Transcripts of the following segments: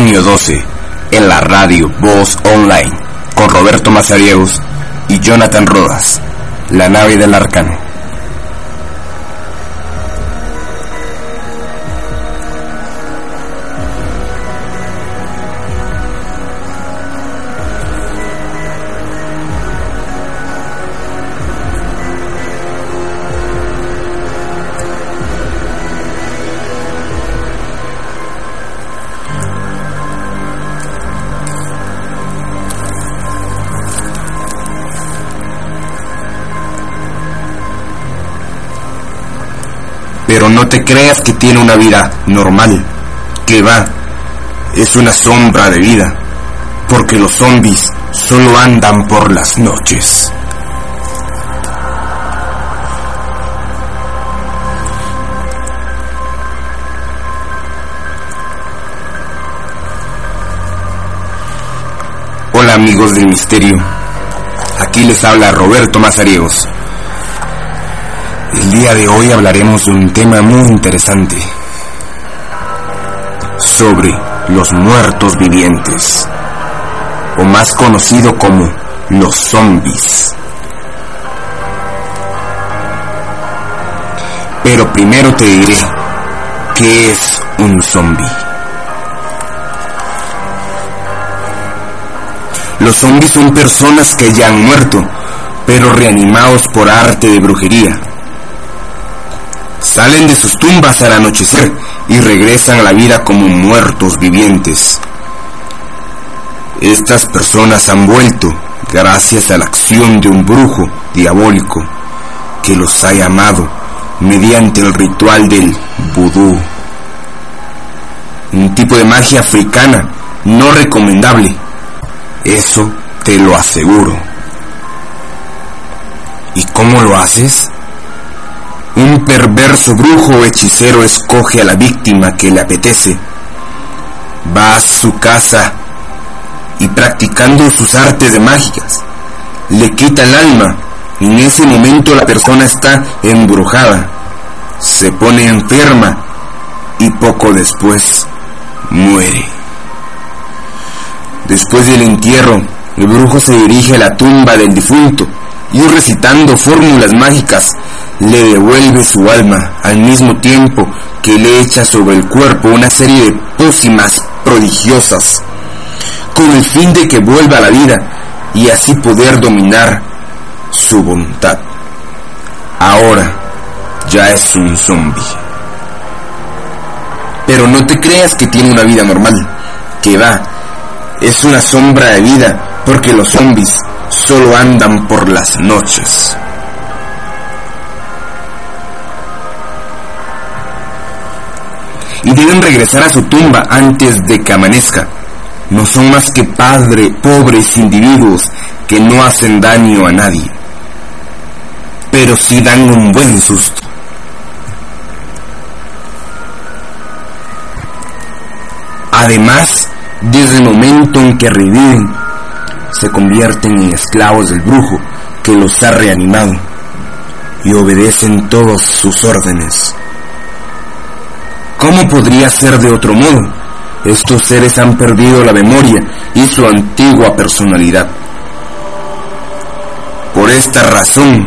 Año 12, en la radio Voz Online, con Roberto Mazariegos y Jonathan Rodas, la nave del arcano. Creas que tiene una vida normal, que va, es una sombra de vida, porque los zombies solo andan por las noches. Hola amigos del misterio, aquí les habla Roberto Mazariegos el día de hoy hablaremos de un tema muy interesante. Sobre los muertos vivientes. O más conocido como los zombies. Pero primero te diré qué es un zombie. Los zombies son personas que ya han muerto, pero reanimados por arte de brujería Salen de sus tumbas al anochecer y regresan a la vida como muertos vivientes. Estas personas han vuelto gracias a la acción de un brujo diabólico que los ha llamado mediante el ritual del vudú. Un tipo de magia africana no recomendable. Eso te lo aseguro. ¿Y cómo lo haces? Un perverso brujo o hechicero escoge a la víctima que le apetece. Va a su casa y practicando sus artes de mágicas, le quita el alma. En ese momento la persona está embrujada, se pone enferma y poco después muere. Después del entierro, el brujo se dirige a la tumba del difunto y recitando fórmulas mágicas le devuelve su alma al mismo tiempo que le echa sobre el cuerpo una serie de pócimas prodigiosas con el fin de que vuelva a la vida y así poder dominar su voluntad. Ahora ya es un zombie. Pero no te creas que tiene una vida normal, que va, es una sombra de vida porque los zombies solo andan por las noches. Regresar a su tumba antes de que amanezca. No son más que padre, pobres individuos que no hacen daño a nadie. Pero sí dan un buen susto. Además, desde el momento en que reviven, se convierten en esclavos del brujo que los ha reanimado y obedecen todos sus órdenes. ¿Cómo podría ser de otro modo? Estos seres han perdido la memoria y su antigua personalidad. Por esta razón,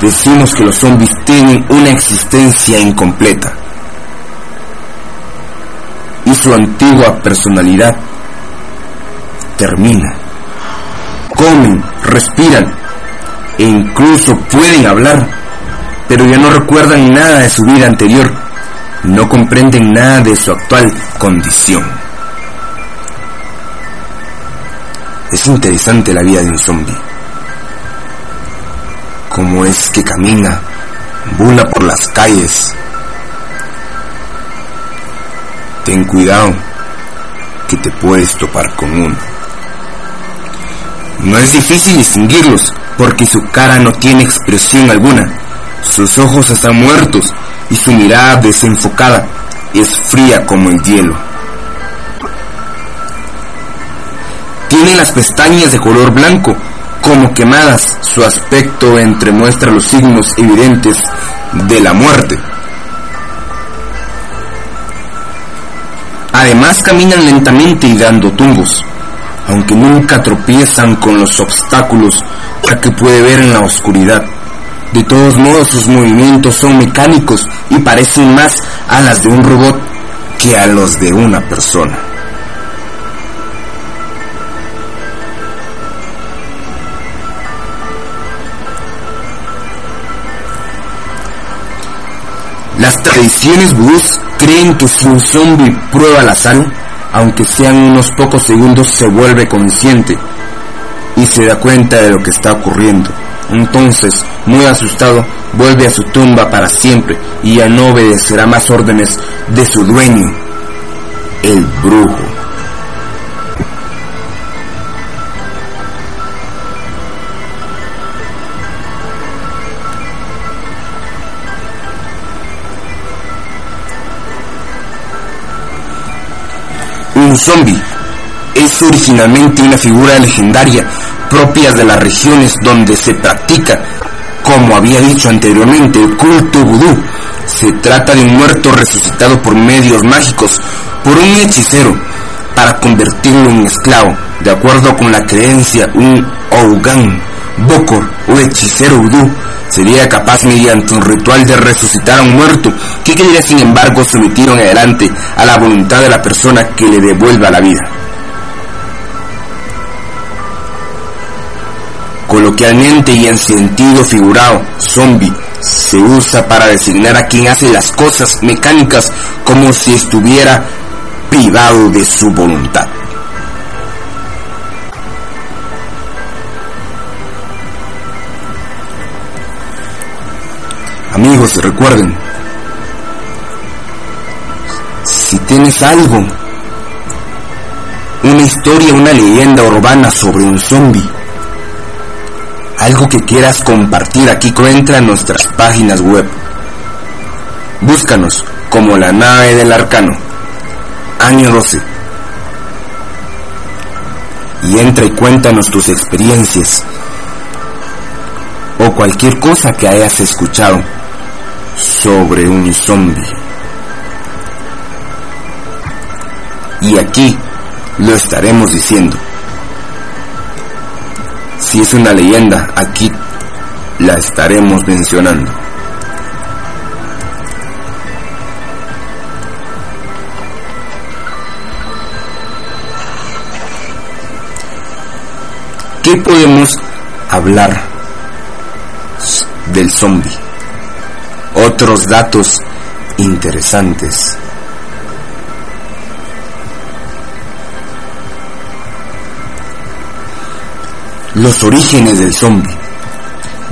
decimos que los zombies tienen una existencia incompleta y su antigua personalidad termina. Comen, respiran e incluso pueden hablar, pero ya no recuerdan nada de su vida anterior, no comprenden nada de su actual condición. Es interesante la vida de un zombie. Cómo es que camina, bula por las calles. Ten cuidado que te puedes topar con uno. No es difícil distinguirlos, porque su cara no tiene expresión alguna. Sus ojos están muertos y su mirada desenfocada es fría como el hielo. Tiene las pestañas de color blanco, como quemadas. Su aspecto entremuestra los signos evidentes de la muerte. Además caminan lentamente y dando tumbos, aunque nunca tropiezan con los obstáculos que puede ver en la oscuridad. De todos modos sus movimientos son mecánicos y parecen más a las de un robot que a los de una persona. Las tradiciones vudús creen que si un zombie prueba la sal, aunque sean unos pocos segundos, se vuelve consciente y se da cuenta de lo que está ocurriendo. Entonces, muy asustado, vuelve a su tumba para siempre y ya no obedecerá más órdenes de su dueño, el brujo. Un zombie es originalmente una figura legendaria propia de las regiones donde se practica, como había dicho anteriormente, el culto vudú. Se trata de un muerto resucitado por medios mágicos, por un hechicero, para convertirlo en esclavo. De acuerdo con la creencia, un Ougan, Bokor o hechicero vudú sería capaz mediante un ritual de resucitar a un muerto que quedaría sin embargo sometido en adelante a la voluntad de la persona que le devuelva la vida. Coloquialmente y en sentido figurado, zombie se usa para designar a quien hace las cosas mecánicas como si estuviera privado de su voluntad. Amigos, recuerden, si tienes algo, una historia, una leyenda urbana sobre un zombie, algo que quieras compartir aquí, entra en nuestras páginas web. Búscanos como la nave del arcano, año 12. Y entra y cuéntanos tus experiencias o cualquier cosa que hayas escuchado sobre un zombie. Y aquí lo estaremos diciendo. Si es una leyenda, aquí la estaremos mencionando. ¿Qué podemos hablar del zombie? Otros datos interesantes. Los orígenes del zombie.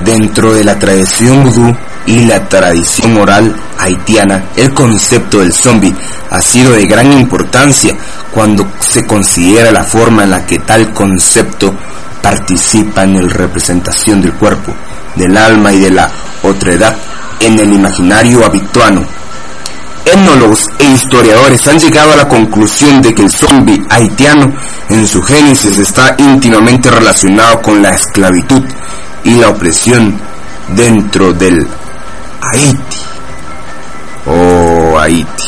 Dentro de la tradición vudú y la tradición oral haitiana, el concepto del zombie ha sido de gran importancia cuando se considera la forma en la que tal concepto participa en la representación del cuerpo, del alma y de la otredad en el imaginario habituano etnólogos e historiadores han llegado a la conclusión de que el zombie haitiano en su génesis está íntimamente relacionado con la esclavitud y la opresión dentro del Haití o Haití.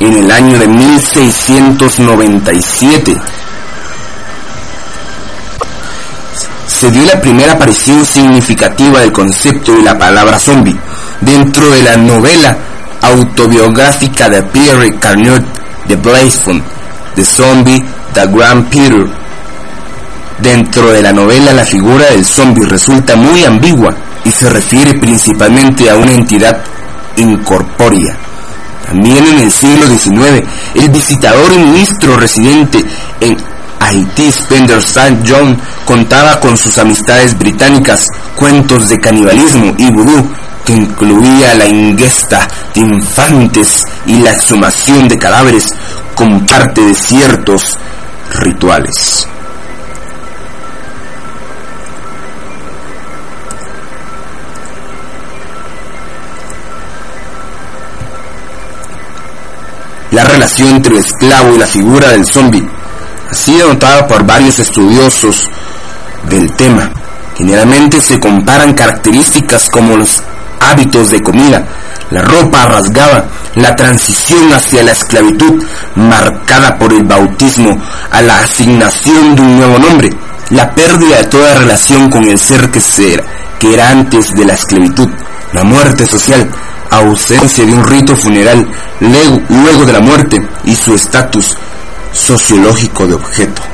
En el año de 1697 se dio la primera aparición significativa del concepto de la palabra zombie dentro de la novela autobiográfica de Pierre Carnot de Blazeful, The Zombie, The Grand Peter. Dentro de la novela la figura del zombie resulta muy ambigua y se refiere principalmente a una entidad incorpórea. También en el siglo XIX, el visitador y ministro residente en Haití, Spencer St. John, contaba con sus amistades británicas cuentos de canibalismo y vudú que incluía la ingesta de infantes y la exhumación de cadáveres con parte de ciertos rituales. La relación entre el esclavo y la figura del zombie ha sido notada por varios estudiosos del tema. Generalmente se comparan características como los hábitos de comida, La ropa rasgaba, la transición hacia la esclavitud, marcada por el bautismo a la asignación de un nuevo nombre, la pérdida de toda relación con el ser que, ser, que era antes de la esclavitud, la muerte social, ausencia de un rito funeral luego de la muerte y su estatus sociológico de objeto.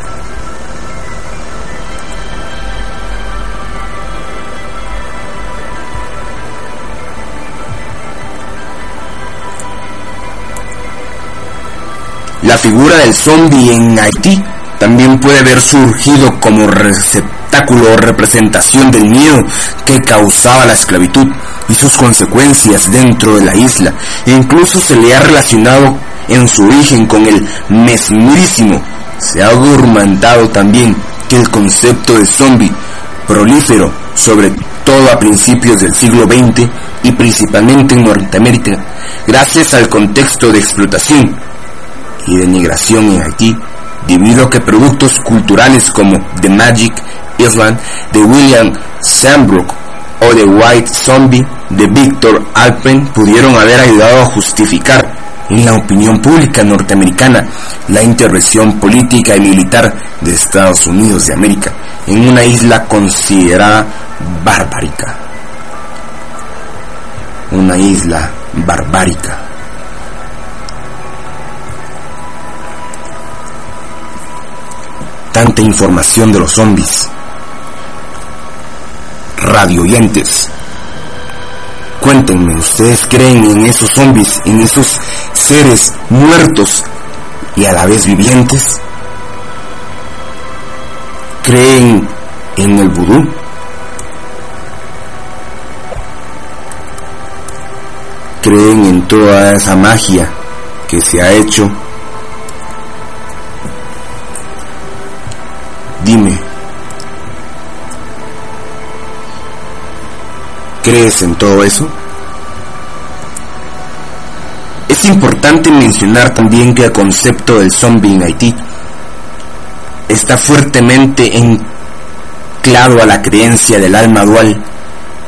Figura del zombie en Haití también puede haber surgido como receptáculo o representación del miedo que causaba la esclavitud y sus consecuencias dentro de la isla. E incluso se le ha relacionado en su origen con el mesmerísimo. Se ha argumentado también que el concepto de zombie prolífero, sobre todo a principios del siglo XX y principalmente en Norteamérica, gracias al contexto de explotación y denigración en Haití, debido a que productos culturales como The Magic Island de William Sandbrook o The White Zombie de Victor Alpen pudieron haber ayudado a justificar en la opinión pública norteamericana la intervención política y militar de Estados Unidos de América en una isla considerada barbárica. Una isla barbárica. Información de los zombies. Radioyentes. Cuéntenme, ¿ustedes creen en esos zombies, en esos seres muertos y a la vez vivientes? ¿Creen en el vudú? ¿Creen en toda esa magia que se ha hecho? ¿Crees en todo eso? Es importante mencionar también que el concepto del zombie en Haití está fuertemente enclado a la creencia del alma dual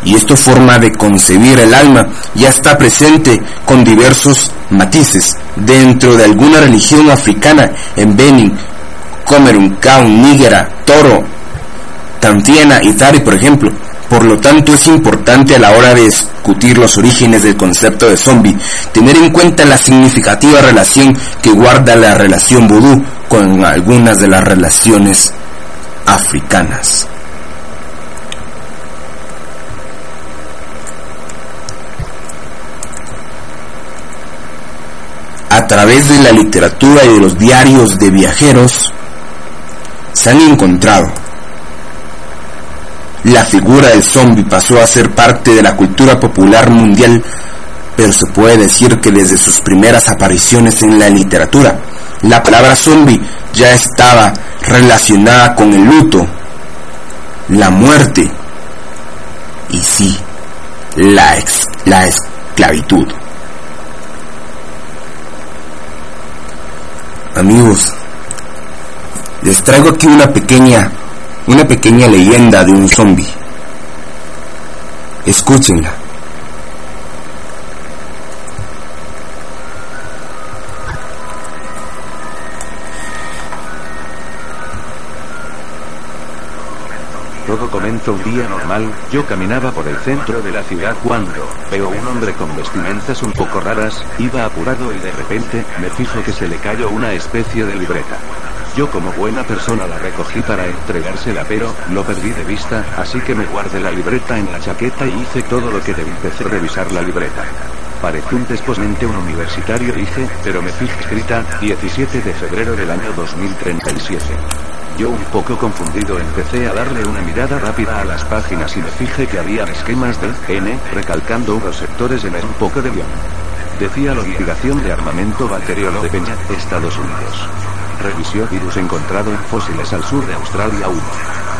y esta forma de concebir el alma ya está presente con diversos matices dentro de alguna religión africana en Benin, Camerún, Kaun, Nígera, Toro, Tantiena y Tari, por ejemplo. Por lo tanto, es importante a la hora de discutir los orígenes del concepto de zombie tener en cuenta la significativa relación que guarda la relación vudú con algunas de las relaciones africanas. A través de la literatura y de los diarios de viajeros, se han encontrado la figura del zombie pasó a ser parte de la cultura popular mundial, pero se puede decir que desde sus primeras apariciones en la literatura, la palabra zombie ya estaba relacionada con el luto, la muerte y sí, la, la esclavitud. Amigos, les traigo aquí una pequeña una pequeña leyenda de un zombie. Escúchenla. Todo comenzó un día normal, yo caminaba por el centro de la ciudad cuando veo un hombre con vestimentas un poco raras, iba apurado y de repente me fijo que se le cayó una especie de libreta. Yo como buena persona la recogí para entregársela pero, lo perdí de vista, así que me guardé la libreta en la chaqueta y hice todo lo que debí. Empecé revisar la libreta. Parece un desposmente un universitario dije, pero me fijé escrita, 17 de febrero del año 2037. Yo un poco confundido empecé a darle una mirada rápida a las páginas y me fijé que había esquemas de N, recalcando unos sectores en un poco de guion. Decía la obligación de armamento bacteriólogo de Peña, Estados Unidos. Revisión virus encontrado en fósiles al sur de Australia 1.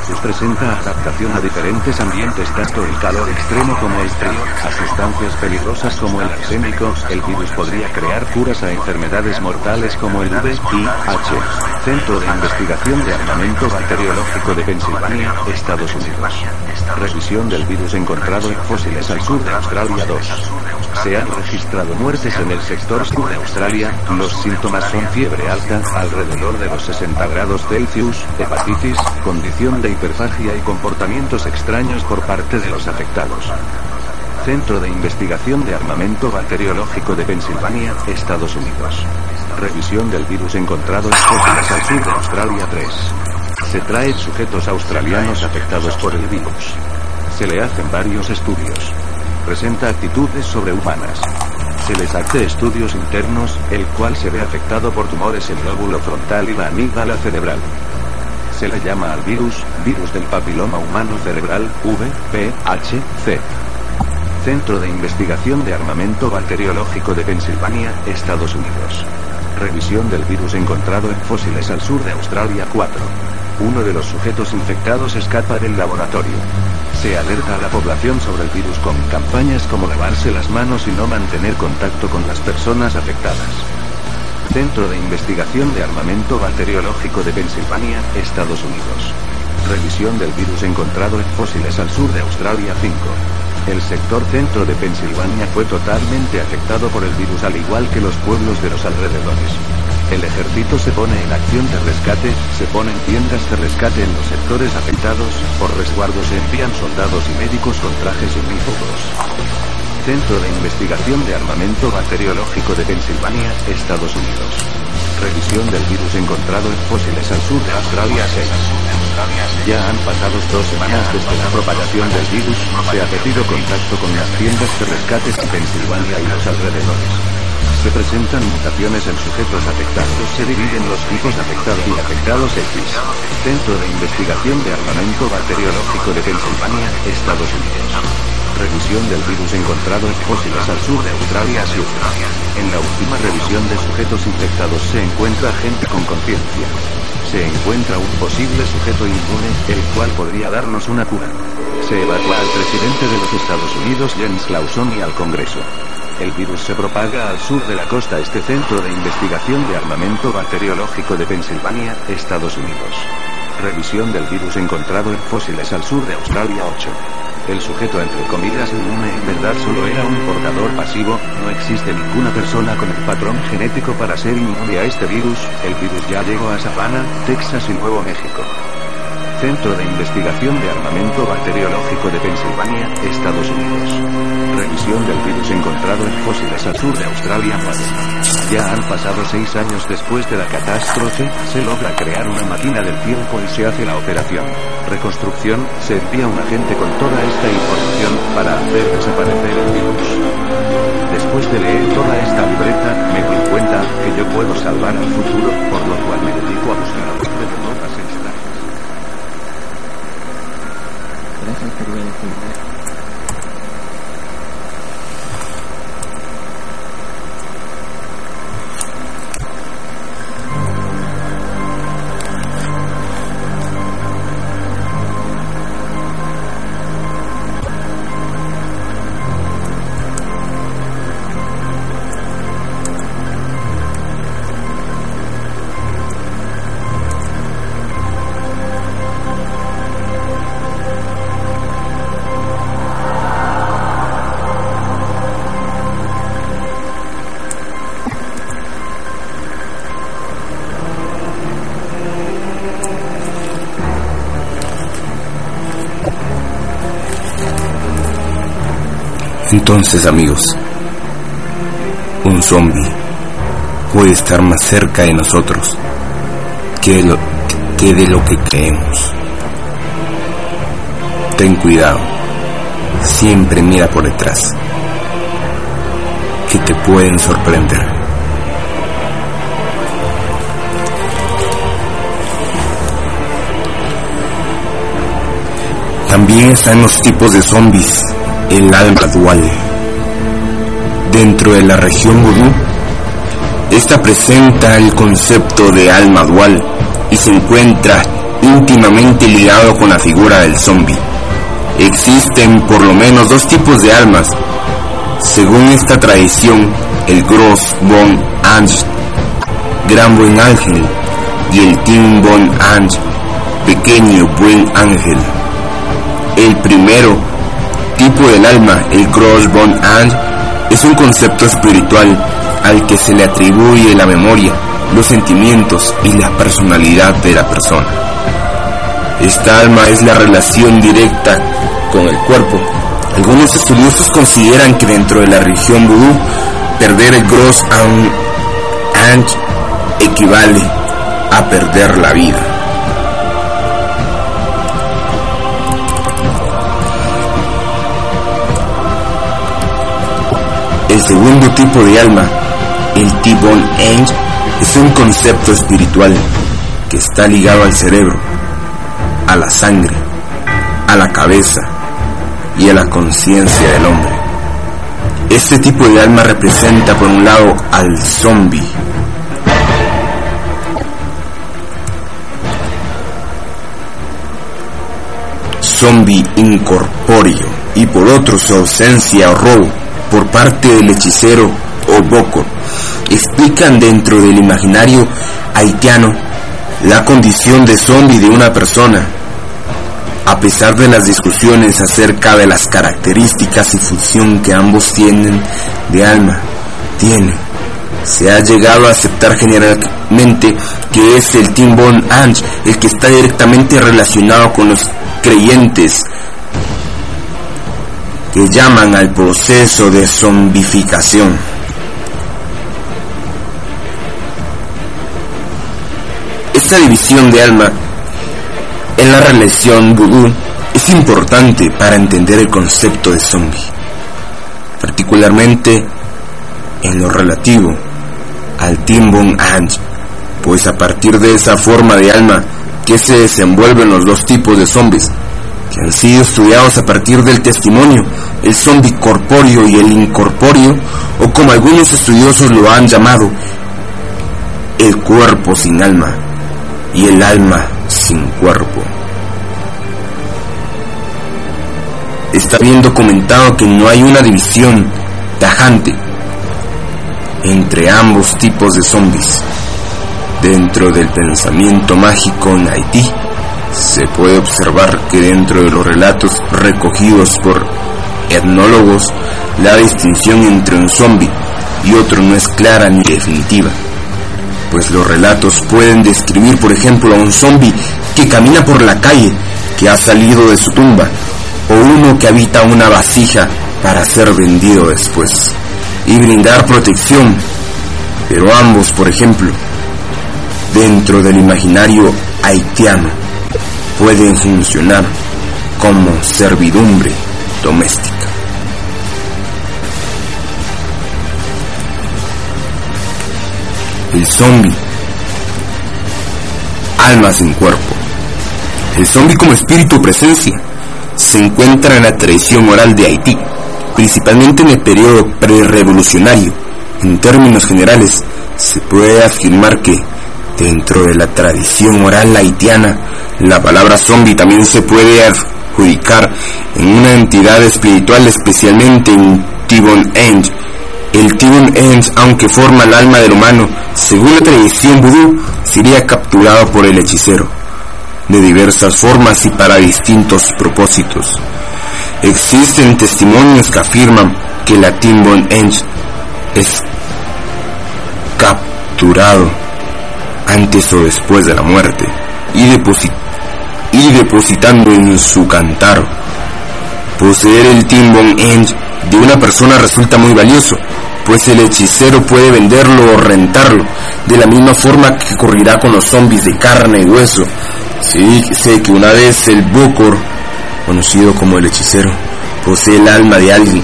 Sus presenta adaptación a diferentes ambientes tanto el calor extremo como el frío, a sustancias peligrosas como el arsénico, el virus podría crear curas a enfermedades mortales como el VIH. Centro de Investigación de Armamento Bacteriológico de Pensilvania, Estados Unidos. Revisión del virus encontrado en fósiles al sur de Australia 2. Se han registrado muertes en el sector sur de Australia, los síntomas son fiebre alta, alrededor de los 60 grados Celsius, hepatitis, condición de hiperfagia y comportamientos extraños por parte de los afectados. Centro de Investigación de Armamento Bacteriológico de Pensilvania, Estados Unidos. Revisión del virus encontrado en fósiles al sur de Australia 3. Se trae sujetos australianos afectados por el virus. Se le hacen varios estudios. Presenta actitudes sobrehumanas. Se les hace estudios internos, el cual se ve afectado por tumores en el lóbulo frontal y la amígdala cerebral. Se le llama al virus, virus del papiloma humano cerebral, VPHC. Centro de Investigación de Armamento Bacteriológico de Pensilvania, Estados Unidos. Revisión del virus encontrado en fósiles al sur de Australia 4. Uno de los sujetos infectados escapa del laboratorio. Se alerta a la población sobre el virus con campañas como lavarse las manos y no mantener contacto con las personas afectadas. Centro de Investigación de Armamento Bacteriológico de Pensilvania, Estados Unidos. Revisión del virus encontrado en fósiles al sur de Australia 5. El sector centro de Pensilvania fue totalmente afectado por el virus al igual que los pueblos de los alrededores. El ejército se pone en acción de rescate, se ponen tiendas de rescate en los sectores afectados, por resguardo se envían soldados y médicos con trajes uníformes. Centro de Investigación de Armamento Bacteriológico de Pensilvania, Estados Unidos. Revisión del virus encontrado en fósiles al sur de Australia 6. Ya han pasado dos semanas desde la propagación del virus, se ha perdido contacto con las tiendas de rescate en Pensilvania y los alrededores. Se presentan mutaciones en sujetos afectados. Se dividen los tipos afectados y afectados X. Centro de Investigación de Armamento Bacteriológico de Pensilvania, Estados Unidos. Revisión del virus encontrado en fósiles al sur de Australia Sur. En la última revisión de sujetos infectados se encuentra gente con conciencia se encuentra un posible sujeto inmune, el cual podría darnos una cura. Se evacúa al presidente de los Estados Unidos James Clauson y al Congreso. El virus se propaga al sur de la costa este centro de investigación de armamento bacteriológico de Pensilvania, Estados Unidos. Revisión del virus encontrado en fósiles al sur de Australia 8. El sujeto entre comillas inmune en verdad solo era un portador pasivo, no existe ninguna persona con el patrón genético para ser inmune a este virus, el virus ya llegó a Savannah, Texas y Nuevo México. Centro de Investigación de Armamento Bacteriológico de Pensilvania, Estados Unidos. Revisión del virus encontrado en fósiles al sur de Australia. Ya han pasado seis años después de la catástrofe, se logra crear una máquina del tiempo y se hace la operación. Reconstrucción, se envía un agente con toda esta información para hacer desaparecer el virus. Después de leer toda esta libreta, me di cuenta que yo puedo salvar al futuro, por lo cual me dedico a buscar I'm not think of anything. Entonces, amigos, un zombie puede estar más cerca de nosotros que de lo que, de lo que creemos. Ten cuidado, siempre mira por detrás, que te pueden sorprender. También están los tipos de zombies el alma dual. Dentro de la región vudú, esta presenta el concepto de alma dual y se encuentra íntimamente ligado con la figura del zombie. Existen por lo menos dos tipos de almas. Según esta tradición, el Gross Bon Ange, gran buen ángel, y el Tim Bon Ange, pequeño buen ángel. El primero tipo del alma, el Crossbone And, es un concepto espiritual al que se le atribuye la memoria, los sentimientos y la personalidad de la persona. Esta alma es la relación directa con el cuerpo. Algunos estudiosos consideran que dentro de la religión vudú, perder el gros Anj equivale a perder la vida. El segundo tipo de alma, el T-Bone es un concepto espiritual que está ligado al cerebro, a la sangre, a la cabeza y a la conciencia del hombre. Este tipo de alma representa por un lado al zombie, zombie incorpóreo. Y por otro su ausencia o robo por parte del hechicero o boco explican dentro del imaginario haitiano la condición de zombie de una persona. A pesar de las discusiones acerca de las características y función que ambos tienen de alma, tiene, se ha llegado a aceptar generalmente que es el Timbon Ange el que está directamente relacionado con los creyentes que llaman al proceso de zombificación. Esta división de alma en la religión vudú es importante para entender el concepto de zombie, particularmente en lo relativo al Timbon Ange, pues a partir de esa forma de alma que se desenvuelven los dos tipos de zombies, que han sido estudiados a partir del testimonio, el zombie corpóreo y el incorpóreo, o como algunos estudiosos lo han llamado, el cuerpo sin alma y el alma sin cuerpo. Está bien documentado que no hay una división tajante entre ambos tipos de zombies. Dentro del pensamiento mágico en Haití, se puede observar que dentro de los relatos recogidos por etnólogos, la distinción entre un zombie y otro no es clara ni definitiva, pues los relatos pueden describir, por ejemplo, a un zombie que camina por la calle, que ha salido de su tumba, o uno que habita una vasija para ser vendido después, y brindar protección, pero ambos, por ejemplo, dentro del imaginario haitiano, pueden funcionar como servidumbre doméstica. El zombie. Alma sin cuerpo. El zombie como espíritu presencia se encuentra en la tradición oral de Haití, principalmente en el periodo prerevolucionario. En términos generales, se puede afirmar que Dentro de la tradición oral haitiana, la palabra zombie también se puede adjudicar en una entidad espiritual, especialmente en Tibon Eng. El Tibon Eng, aunque forma el alma del humano, según la tradición vudú, sería capturado por el hechicero, de diversas formas y para distintos propósitos. Existen testimonios que afirman que la Timbon Eng es capturado antes o después de la muerte, y, y depositando en su cantar. Poseer el Timbon de una persona resulta muy valioso, pues el hechicero puede venderlo o rentarlo, de la misma forma que ocurrirá con los zombies de carne y hueso. Sí, sé que una vez el Bokor, conocido como el hechicero, posee el alma de alguien,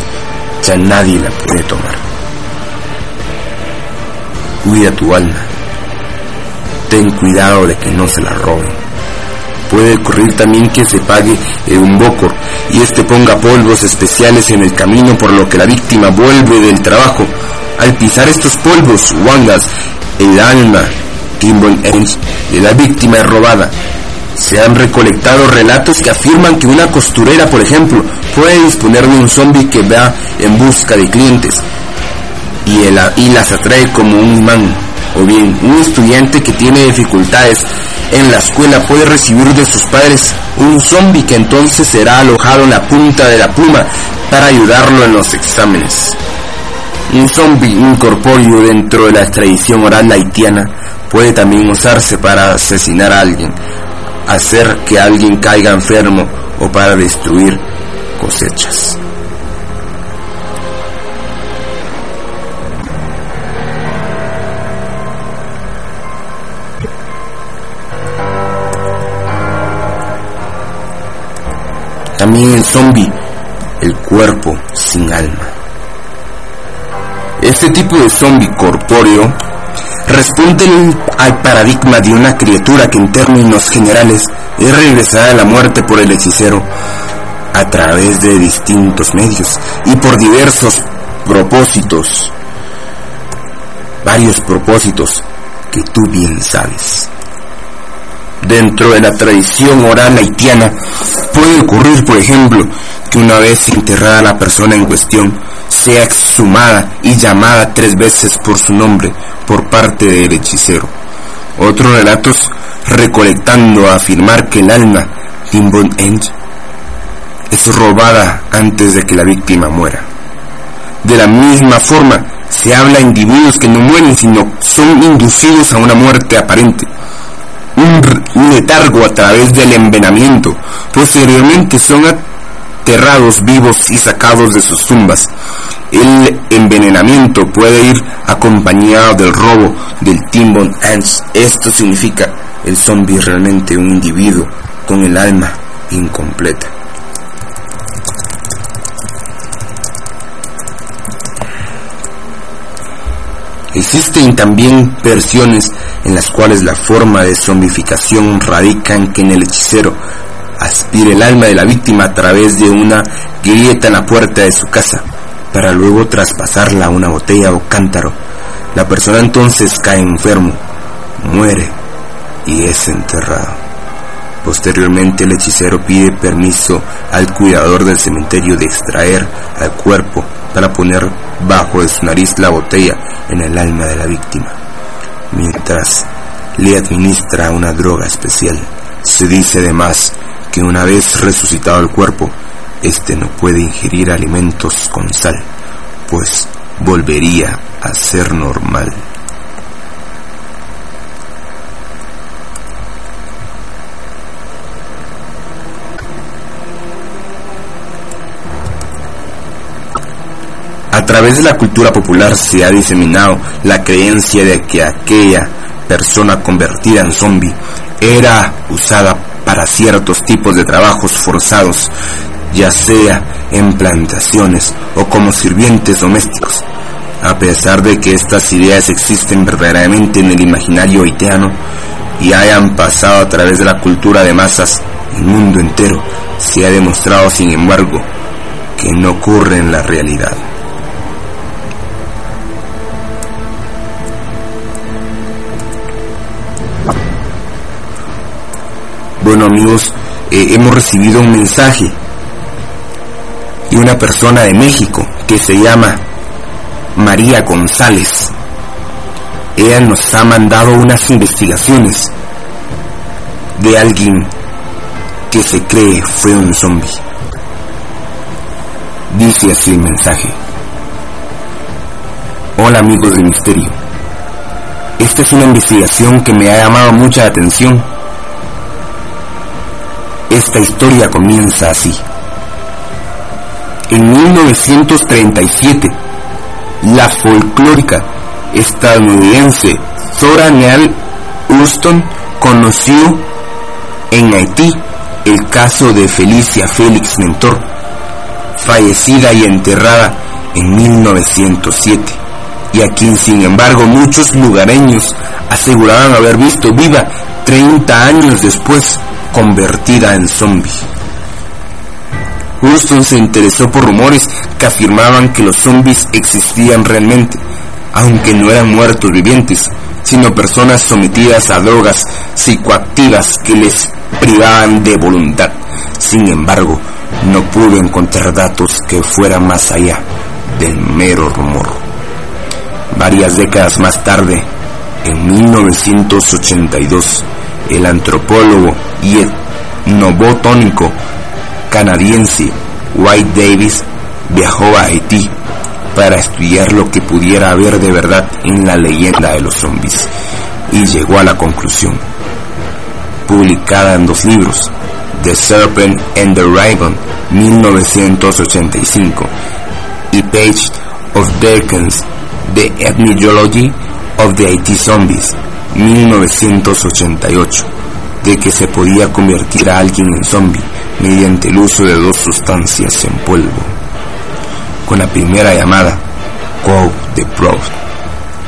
ya nadie la puede tomar. Cuida tu alma ten cuidado de que no se la roben. Puede ocurrir también que se pague un bocor y este ponga polvos especiales en el camino por lo que la víctima vuelve del trabajo. Al pisar estos polvos, wangas, el alma, Timbon de la víctima es robada. Se han recolectado relatos que afirman que una costurera, por ejemplo, puede disponer de un zombie que va en busca de clientes y, y las atrae como un imán o bien un estudiante que tiene dificultades en la escuela puede recibir de sus padres un zombie que entonces será alojado en la punta de la pluma para ayudarlo en los exámenes. Un zombie incorpóreo dentro de la tradición oral haitiana puede también usarse para asesinar a alguien, hacer que alguien caiga enfermo o para destruir cosechas. El zombie, el cuerpo sin alma. Este tipo de zombie corpóreo responde al paradigma de una criatura que en términos generales es regresada a la muerte por el hechicero a través de distintos medios y por diversos propósitos, varios propósitos que tú bien sabes. Dentro de la tradición oral haitiana puede ocurrir, por ejemplo, que una vez enterrada la persona en cuestión, sea exhumada y llamada tres veces por su nombre por parte del hechicero. Otros relatos recolectando a afirmar que el alma Timbon Eng es robada antes de que la víctima muera. De la misma forma, se habla de individuos que no mueren, sino son inducidos a una muerte aparente. Letargo a través del envenenamiento. Posteriormente son aterrados vivos y sacados de sus tumbas. El envenenamiento puede ir acompañado del robo del Timbon Ants. Esto significa el zombie realmente un individuo con el alma incompleta. Existen también versiones en las cuales la forma de zombificación radica en que en el hechicero aspire el alma de la víctima a través de una grieta en la puerta de su casa, para luego traspasarla a una botella o cántaro. La persona entonces cae enfermo, muere y es enterrado. Posteriormente el hechicero pide permiso al cuidador del cementerio de extraer al cuerpo para poner bajo de su nariz la botella en el alma de la víctima. Mientras le administra una droga especial, se dice además que una vez resucitado el cuerpo, éste no puede ingerir alimentos con sal, pues volvería a ser normal. A través de la cultura popular se ha diseminado la creencia de que aquella persona convertida en zombie era usada para ciertos tipos de trabajos forzados, ya sea en plantaciones o como sirvientes domésticos. A pesar de que estas ideas existen verdaderamente en el imaginario haitiano y hayan pasado a través de la cultura de masas, el mundo entero se ha demostrado, sin embargo, que no ocurre en la realidad. Bueno amigos, eh, hemos recibido un mensaje y una persona de México que se llama María González. Ella nos ha mandado unas investigaciones de alguien que se cree fue un zombie. Dice así el mensaje. Hola amigos de Misterio. Esta es una investigación que me ha llamado mucha atención esta historia comienza así. En 1937, la folclórica estadounidense Zora Neale Hurston conoció en Haití el caso de Felicia Félix Mentor, fallecida y enterrada en 1907, y a quien sin embargo muchos lugareños aseguraban haber visto viva 30 años después convertida en zombie. Houston se interesó por rumores que afirmaban que los zombies existían realmente, aunque no eran muertos vivientes, sino personas sometidas a drogas psicoactivas que les privaban de voluntad. Sin embargo, no pudo encontrar datos que fueran más allá del mero rumor. Varias décadas más tarde, en 1982, el antropólogo y etnobotónico canadiense White Davis viajó a Haití para estudiar lo que pudiera haber de verdad en la leyenda de los zombies y llegó a la conclusión, publicada en dos libros, The Serpent and the Raven, 1985, y Page of Darkness, The Ethnology of the IT Zombies, 1988, de que se podía convertir a alguien en zombie mediante el uso de dos sustancias en polvo. Con la primera llamada, Quo de Proud,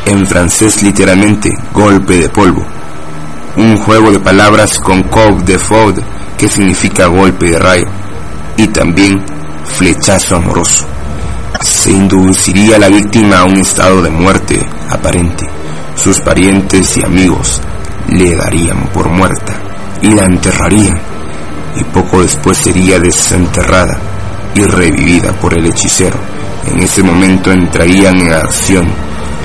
en francés literalmente golpe de polvo, un juego de palabras con Coup de Foud que significa golpe de rayo y también flechazo amoroso. Se induciría a la víctima a un estado de muerte aparente. Sus parientes y amigos le darían por muerta y la enterrarían y poco después sería desenterrada y revivida por el hechicero. En ese momento entrarían en acción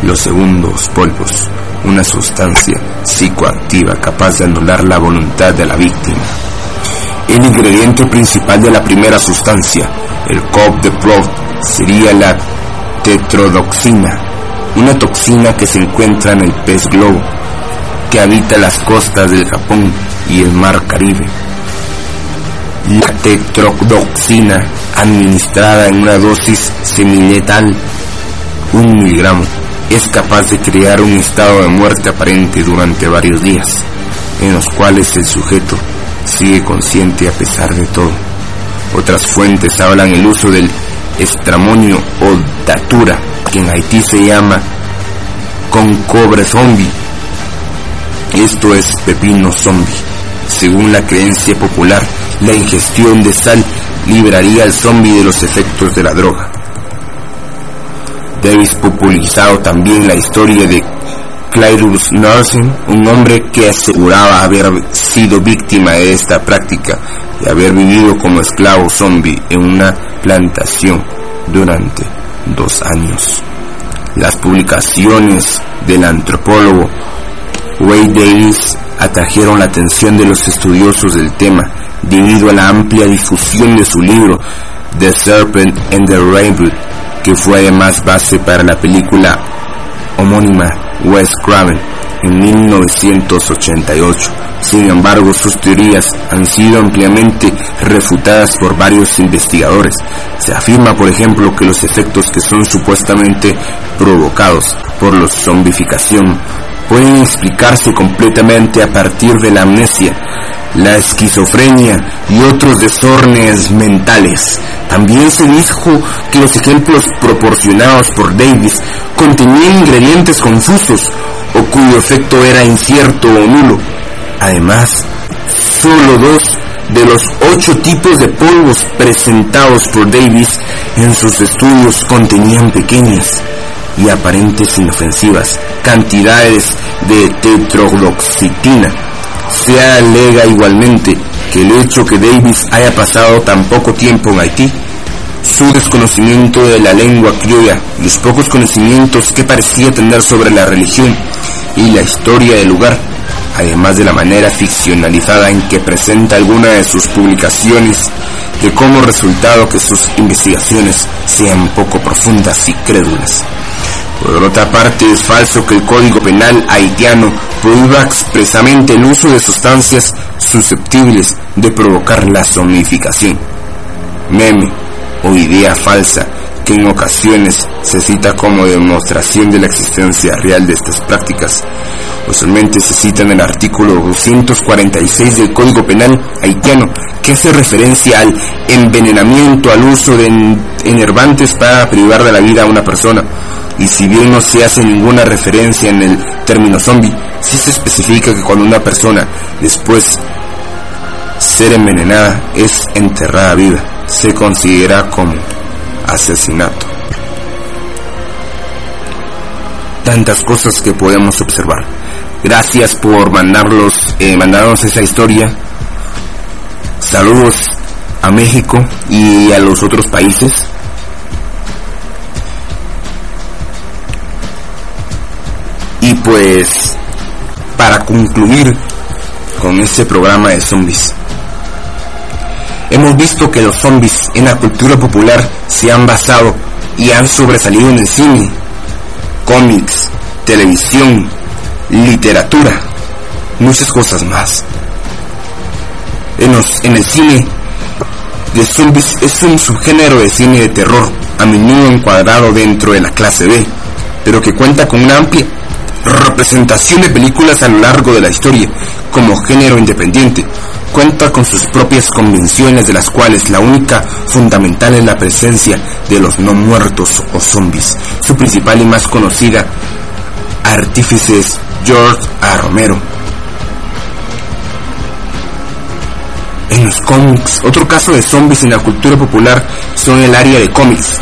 los segundos polvos, una sustancia psicoactiva capaz de anular la voluntad de la víctima. El ingrediente principal de la primera sustancia, el COP de Prout, sería la tetrodoxina, una toxina que se encuentra en el pez globo, que habita las costas del Japón y el mar Caribe. La tetrodoxina, administrada en una dosis semiletal, un miligramo, es capaz de crear un estado de muerte aparente durante varios días, en los cuales el sujeto sigue consciente a pesar de todo. Otras fuentes hablan el uso del estramonio o datura, que en Haití se llama con cobre zombie. Esto es pepino zombie. Según la creencia popular, la ingestión de sal liberaría al zombie de los efectos de la droga. Davis popularizado también la historia de Cyrus Nursing, un hombre que aseguraba haber sido víctima de esta práctica y haber vivido como esclavo zombie en una plantación durante dos años. Las publicaciones del antropólogo Wade Davis atrajeron la atención de los estudiosos del tema debido a la amplia difusión de su libro The Serpent and the Rainbow, que fue además base para la película homónima Wes Craven en 1988. Sin embargo, sus teorías han sido ampliamente refutadas por varios investigadores. Se afirma, por ejemplo, que los efectos que son supuestamente provocados por la zombificación pueden explicarse completamente a partir de la amnesia, la esquizofrenia y otros desórdenes mentales. También se dijo que los ejemplos proporcionados por Davis contenían ingredientes confusos cuyo efecto era incierto o nulo. Además, solo dos de los ocho tipos de polvos presentados por Davis en sus estudios contenían pequeñas y aparentes inofensivas cantidades de tetrodoxitina. Se alega igualmente que el hecho que Davis haya pasado tan poco tiempo en Haití, su desconocimiento de la lengua criolla los pocos conocimientos que parecía tener sobre la religión y la historia del lugar, además de la manera ficcionalizada en que presenta alguna de sus publicaciones, de como resultado que sus investigaciones sean poco profundas y crédulas. Por otra parte, es falso que el Código Penal haitiano prohíba expresamente el uso de sustancias susceptibles de provocar la zombificación. Meme o idea falsa que en ocasiones se cita como demostración de la existencia real de estas prácticas. Usualmente se cita en el artículo 246 del Código Penal haitiano, que hace referencia al envenenamiento, al uso de enervantes para privar de la vida a una persona. Y si bien no se hace ninguna referencia en el término zombie, sí se especifica que cuando una persona, después ser envenenada, es enterrada viva, se considera como asesinato. Tantas cosas que podemos observar. Gracias por mandarlos, eh, mandarnos esa historia. Saludos a México y a los otros países. Y pues, para concluir con este programa de zombies, hemos visto que los zombies en la cultura popular se han basado y han sobresalido en el cine, cómics, televisión, literatura, muchas cosas más. En, el cine de zombies es un subgénero de cine de terror, a menudo encuadrado dentro de la clase B, pero que cuenta con una amplia representación de películas a lo largo de la historia como género independiente. Cuenta con sus propias convenciones de las cuales la única fundamental es la presencia de los no muertos o zombies. Su principal y más conocida artífice es George A. Romero. En los cómics, otro caso de zombies en la cultura popular son el área de cómics,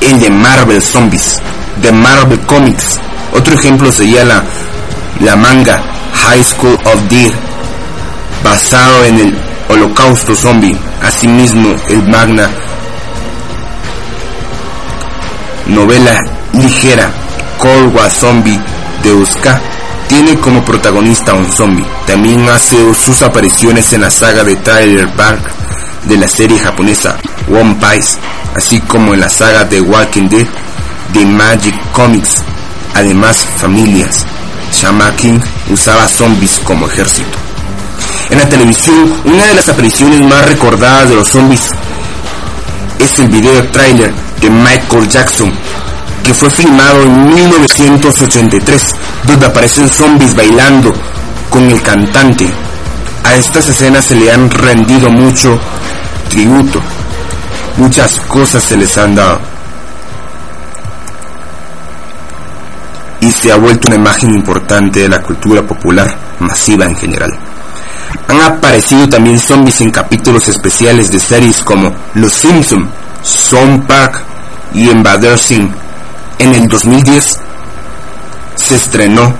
el de Marvel Zombies, de Marvel Comics, otro ejemplo sería la, la manga High School of Deer, basado en el holocausto zombie. Asimismo, el magna novela ligera Cold War Zombie de Uska tiene como protagonista un zombie. También hace sus apariciones en la saga de Tyler Park de la serie japonesa One Piece, así como en la saga de Walking Dead de Magic Comics además familias. Shama King usaba zombies como ejército. En la televisión, una de las apariciones más recordadas de los zombies es el video trailer de Michael Jackson, que fue filmado en 1983, donde aparecen zombies bailando con el cantante. A estas escenas se le han rendido mucho tributo, muchas cosas se les han dado. y se ha vuelto una imagen importante de la cultura popular masiva en general. Han aparecido también zombies en capítulos especiales de series como Los Simpson, Son Park y Invader Sim. En el 2010 se estrenó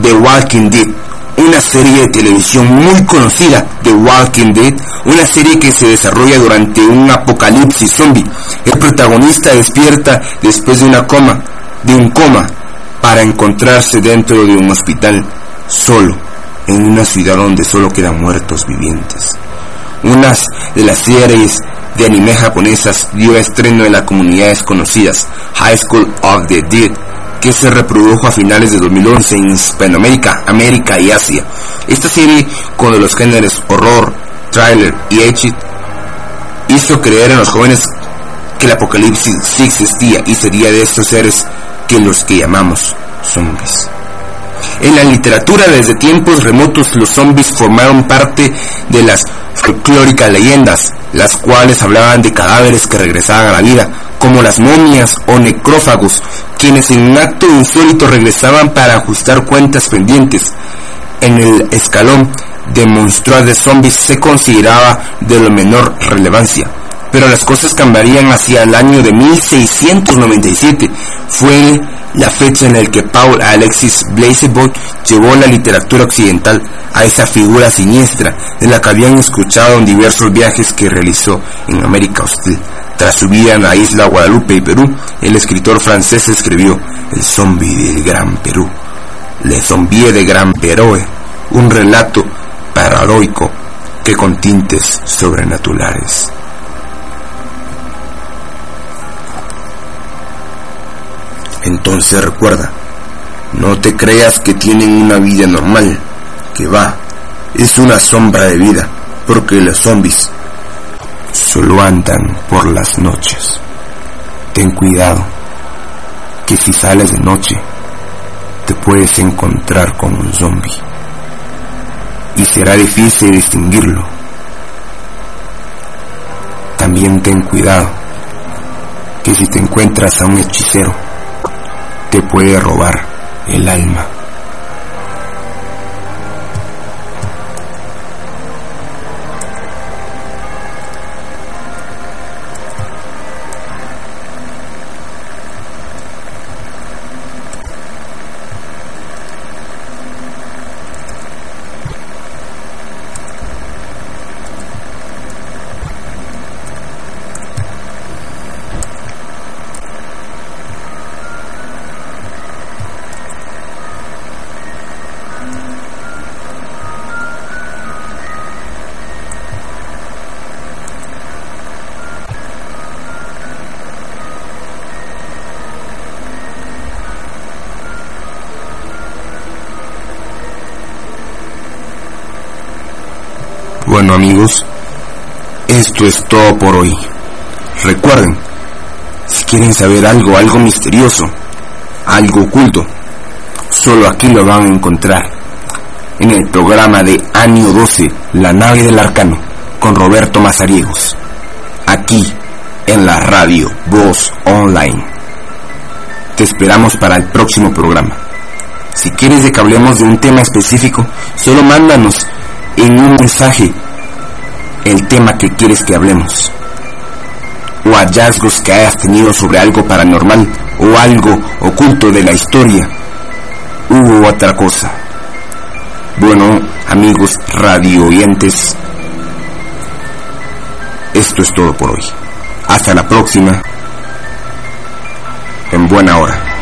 The Walking Dead, una serie de televisión muy conocida, The Walking Dead, una serie que se desarrolla durante un apocalipsis zombie. El protagonista despierta después de una coma, de un coma, para encontrarse dentro de un hospital solo, en una ciudad donde solo quedan muertos vivientes. Unas de las series de anime japonesas dio estreno en las comunidades conocidas High School of the Dead, que se reprodujo a finales de 2011 en Hispanoamérica, América y Asia. Esta serie, con los géneros horror, thriller y edgy, hizo creer en los jóvenes que el apocalipsis sí existía y sería de estos seres que los que llamamos zombies. En la literatura desde tiempos remotos los zombies formaron parte de las folclóricas leyendas, las cuales hablaban de cadáveres que regresaban a la vida, como las momias o necrófagos, quienes en un acto insólito regresaban para ajustar cuentas pendientes. En el escalón de monstruos de zombies se consideraba de lo menor relevancia pero las cosas cambiarían hacia el año de 1697. Fue la fecha en la que Paul Alexis Blazeboy llevó la literatura occidental a esa figura siniestra de la que habían escuchado en diversos viajes que realizó en América Hostil. Tras su vida en la isla Guadalupe y Perú, el escritor francés escribió El zombie del Gran Perú, Le zombie de Gran Perú, un relato paradoico que con tintes sobrenaturales. Entonces recuerda, no te creas que tienen una vida normal, que va, es una sombra de vida, porque los zombies solo andan por las noches. Ten cuidado, que si sales de noche, te puedes encontrar con un zombie. Y será difícil distinguirlo. También ten cuidado, que si te encuentras a un hechicero, te puede robar el alma. Amigos, esto es todo por hoy. Recuerden, si quieren saber algo, algo misterioso, algo oculto, solo aquí lo van a encontrar. En el programa de Año 12, La nave del arcano, con Roberto Mazariegos. Aquí, en la radio Voz Online. Te esperamos para el próximo programa. Si quieres que hablemos de un tema específico, solo mándanos en un mensaje el tema que quieres que hablemos. O hallazgos que hayas tenido sobre algo paranormal o algo oculto de la historia u otra cosa. Bueno, amigos radio oyentes, esto es todo por hoy. Hasta la próxima. En buena hora.